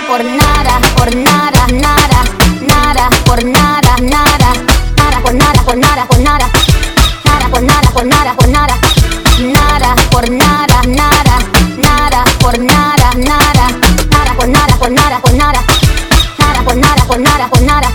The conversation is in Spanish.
por nada, por nada, nada, nada, por nada, nada, nada, por nada, por nada, por nada, nada, por nada, por nada, por nada, nada, por nada, nada, nada, por nada, nada, nada, por nada, por nada, por nada, nada, por nada, por nada, por nada.